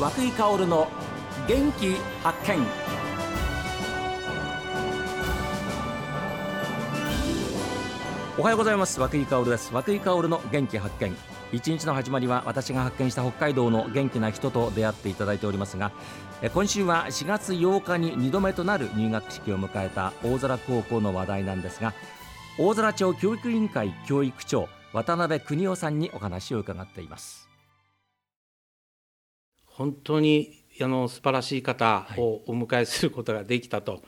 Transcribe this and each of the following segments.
和久井薫の元気発見。おはようございます。和久井薫です。和久井薫の元気発見。一日の始まりは私が発見した北海道の元気な人と出会っていただいておりますが今週は4月8日に2度目となる入学式を迎えた大空高校の話題なんですが大空町教育委員会教育長渡辺邦夫さんにお話を伺っています。本当にあの素晴らしい方をお迎えすることができたと、はい、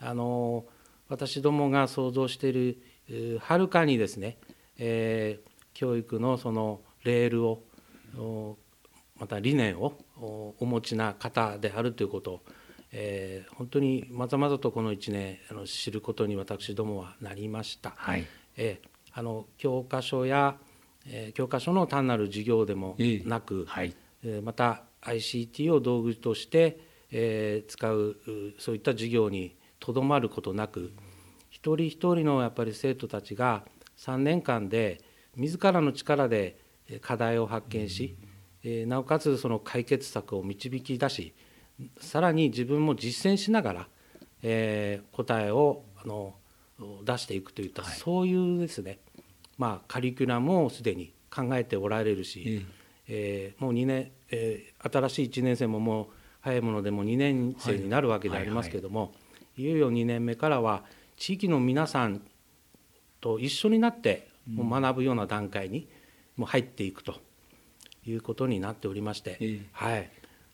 あの私どもが想像しているはるかにですね、えー、教育のそのレールをまた理念をお持ちな方であるということを、えー、本当にまざまざとこの1年あの知ることに私どもはなりました。はい、えー、あの教科書や、えー、教科書の単なる授業でもなく、はい、えー、また ICT を道具として、えー、使うそういった授業にとどまることなく一人一人のやっぱり生徒たちが3年間で自らの力で課題を発見し、えー、なおかつその解決策を導き出しさらに自分も実践しながら、えー、答えをあの出していくといった、はい、そういうですね、まあ、カリキュラムをすでに考えておられるし、えー、もう2年、えー、新しい1年生ももう早いものでも2年生になるわけでありますけれども、いよいよ2年目からは地域の皆さんと一緒になってもう学ぶような段階にもう入っていくということになっておりまして、はい、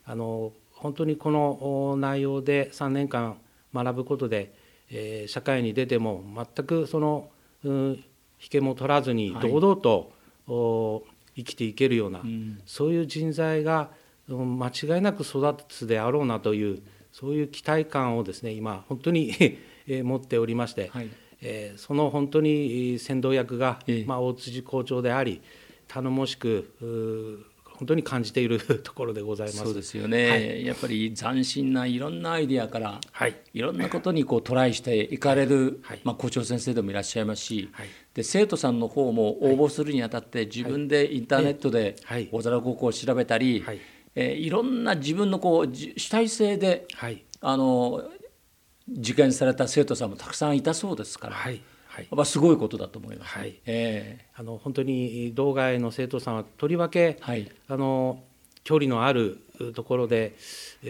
あの本当にこの内容で3年間学ぶことで、えー、社会に出ても全くその、うん、引けも取らずに堂々と、はい生きていけるような、うん、そういう人材が間違いなく育つであろうなというそういう期待感をですね今本当に 持っておりまして、はい、えー、その本当に先導役が、えまあ、大辻校長であり頼もしく本当に感じている ところでございます。そうですよね、はい、やっぱり斬新ないろんなアイディアから、はい、いろんなことにこうトライしていかれる、はい、まあ、校長先生でもいらっしゃいますし、はい、で生徒さんの方も応募するにあたって自分でインターネットで大空高校を調べたり、はい。えー、いろんな自分のこう主体性で、はい、あの受験された生徒さんもたくさんいたそうですから。はいはすごいことだと思います、はい。えー、あの本当に道外の生徒さんはとりわけ、はい、あの距離のあるところで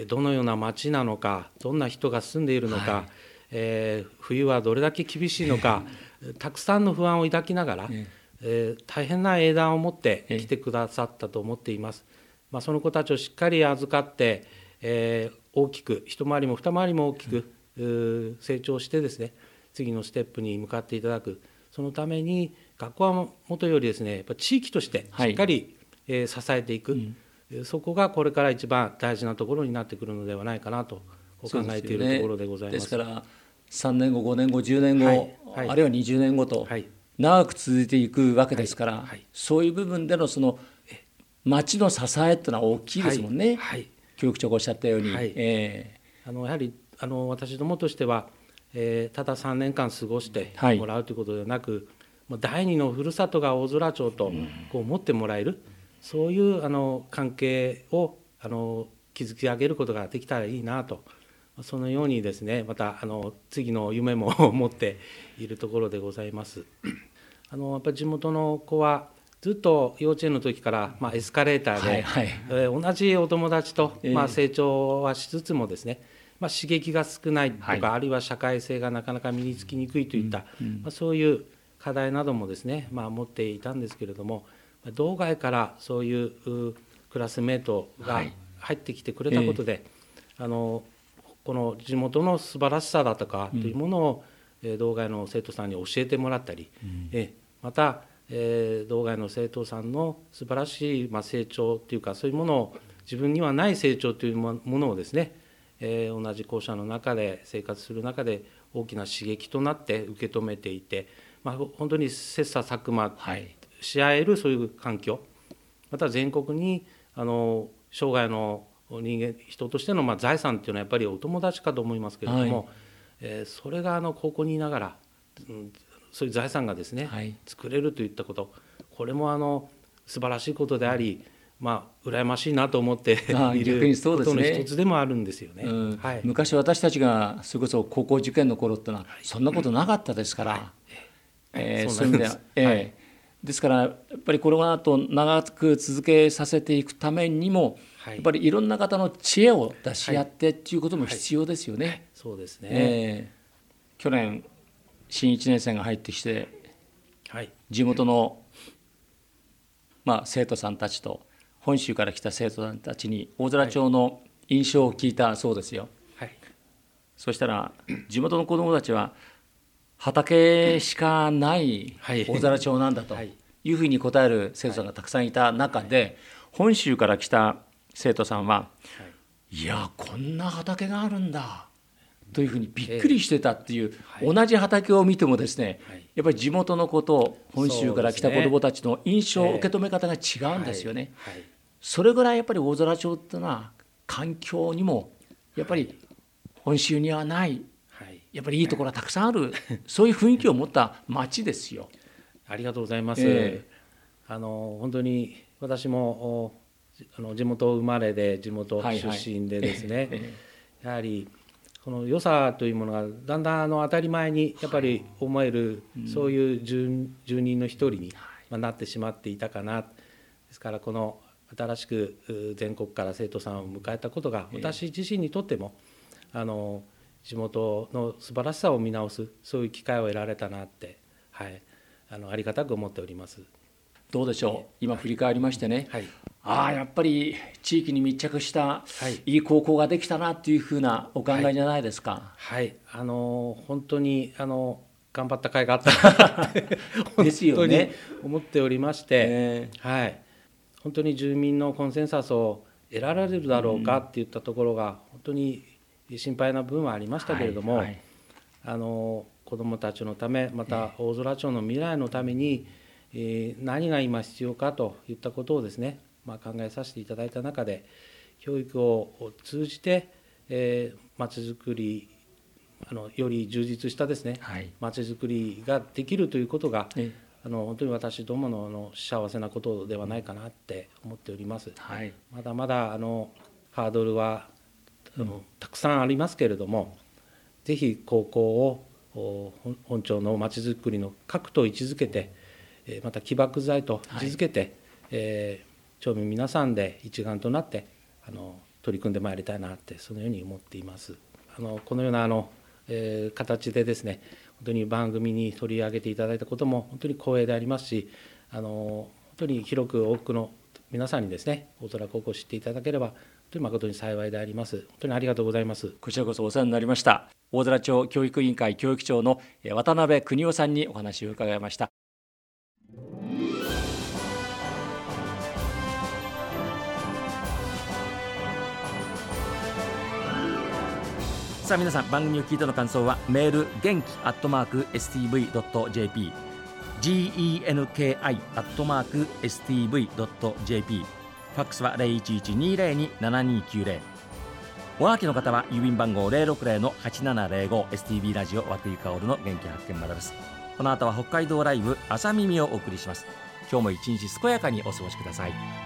どのような町なのかどんな人が住んでいるのか、はい、えー、冬はどれだけ厳しいのか、えー、たくさんの不安を抱きながら、えー、えー、大変な英断を持って来てくださったと思っています。まあ、その子たちをしっかり預かって、えー、大きく一回りも二回りも大きく、成長してですね次のステップに向かっていただく。そのために学校はもとよりですねやっぱ地域としてしっかり、えー、支えていく、うん、そこがこれから一番大事なところになってくるのではないかなと考えているところでございます。です、ね,、から3年後5年後10年後、はい。はい、あるいは20年後と、長く続いていくわけですから、はい、そういう部分でのその町の支えっていうのは大きいですもんね、教育長がおっしゃったように。えー、あのやはりあの私どもとしてはえー、ただ3年間過ごしてもらうということではなく、はい、第二のふるさとが大空町とこう思ってもらえる、そういうあの関係をあの築き上げることができたらいいなと。そのようにですねまたあの次の夢も持っているところでございます。あのやっぱり地元の子はずっと幼稚園の時から、まあ、エスカレーターで、はいはい、えー、同じお友達と、まあ、成長はしつつもですね、まあ、刺激が少ないとか、はい、あるいは社会性がなかなか身につきにくいといった、うんうん、まあ、そういう課題などもですね、まあ、持っていたんですけれども道外からそういうクラスメートが入ってきてくれたことで、はいえ。ー、あのこの地元の素晴らしさだとかというものを、うん、道外の生徒さんに教えてもらったり、うん、えまた、えー、道外の生徒さんの素晴らしい、まあ、成長というかそういうものを自分にはない成長というものをですねえー、同じ校舎の中で生活する中で大きな刺激となって受け止めていて、まあ、本当に切磋琢磨し合えるそういう環境、また全国にあの生涯の人間人としてのまあ財産っていうのはやっぱりお友達かと思いますけれども、はい、えー、それがあの高校にいながら、うん、そういう財産がですね、はい、作れるといったことこれもあの素晴らしいことでありまあ羨ましいなと思って いることの一つでもあるんですよね。うん。はい、昔私たちがそれこそ高校受験の頃ってのはそんなことなかったですから、はい。えー、そういう意味では、えー、はい、ですからやっぱりこの後長く続けさせていくためにも、やっぱりいろんな方の知恵を出し合ってっていうことも必要ですよね。そうですね、えー、去年新1年生が入ってきて、はい、地元の、まあ、生徒さんたちと本州から来た生徒さんたちに大空町の印象を聞いたそうですよ。はい、そしたら地元の子どもたちは畑しかない大空町なんだとい。うふうに答える生徒さんがたくさんいた中で本州から来た生徒さんは「い。やこんな畑があるんだ」というふうにびっくりしてたっていう、同じ畑を見てもですね、やっぱり地元のこと本州から来た子どもたちの印象、受け止め方が違うんですよね。それぐらいやっぱり大空町っていうのは環境にもやっぱり本州にはないやっぱりいいところがたくさんあるそういう雰囲気を持った町ですよ。ありがとうございます。えー、あの本当に私もあの地元生まれで地元出身でですね、はいはい、やはりこの良さというものがだんだんあの当たり前にやっぱり思える、そういう住住人の一人に、まなってしまっていたかな。ですからこの新しく全国から生徒さんを迎えたことが私自身にとってもあの地元の素晴らしさを見直すそういう機会を得られたなって、はい、あのありがたく思っております。どうでしょう？今振り返りましてね、はい、ああやっぱり地域に密着したい。い高校ができたなっていうふうなお考えじゃないですか。はい、はい、あの本当にあの頑張った甲斐があった ですよね。思っておりまして、えー、はい、本当に住民のコンセンサスを得られるだろうかっていったところが本当に心配な部分はありましたけれども、はいはい、あの子どもたちのためまた大空町の未来のために、えー、何が今必要かといったことをですね、まあ、考えさせていただいた中で教育を通じてまち、えー、づくりあのより充実したですねまち、づくりができるということが、あの本当に私どものの幸せなことではないかなって思っております。はい、まだまだあのハードルはあのたくさんありますけれどもぜひ高校を本町のまちづくりの核と位置づけてまた起爆剤と位置づけて、はい、えー、町民皆さんで一丸となってあの取り組んでまいりたいなってそのように思っています。あのこのようなあの、えー、形でですね本当に番組に取り上げていただいたことも本当に光栄でありますしあの本当に広く多くの皆さんにですね大空高校を知っていただければ本当に誠に幸いであります。本当にありがとうございます。こちらこそお世話になりました。大空町教育委員会教育長の渡辺邦夫さんにお話を伺いました。さあ皆さん番組を聞いての感想はメール元気アットマーク stv.jp genki アットマーク stv.jp ファックスは0112027290おはがきの方は郵便番号 060-8705STB ラジオ和久井薫の元気発見までです。この後は北海道ライブ朝耳をお送りします。今日も一日健やかにお過ごしください。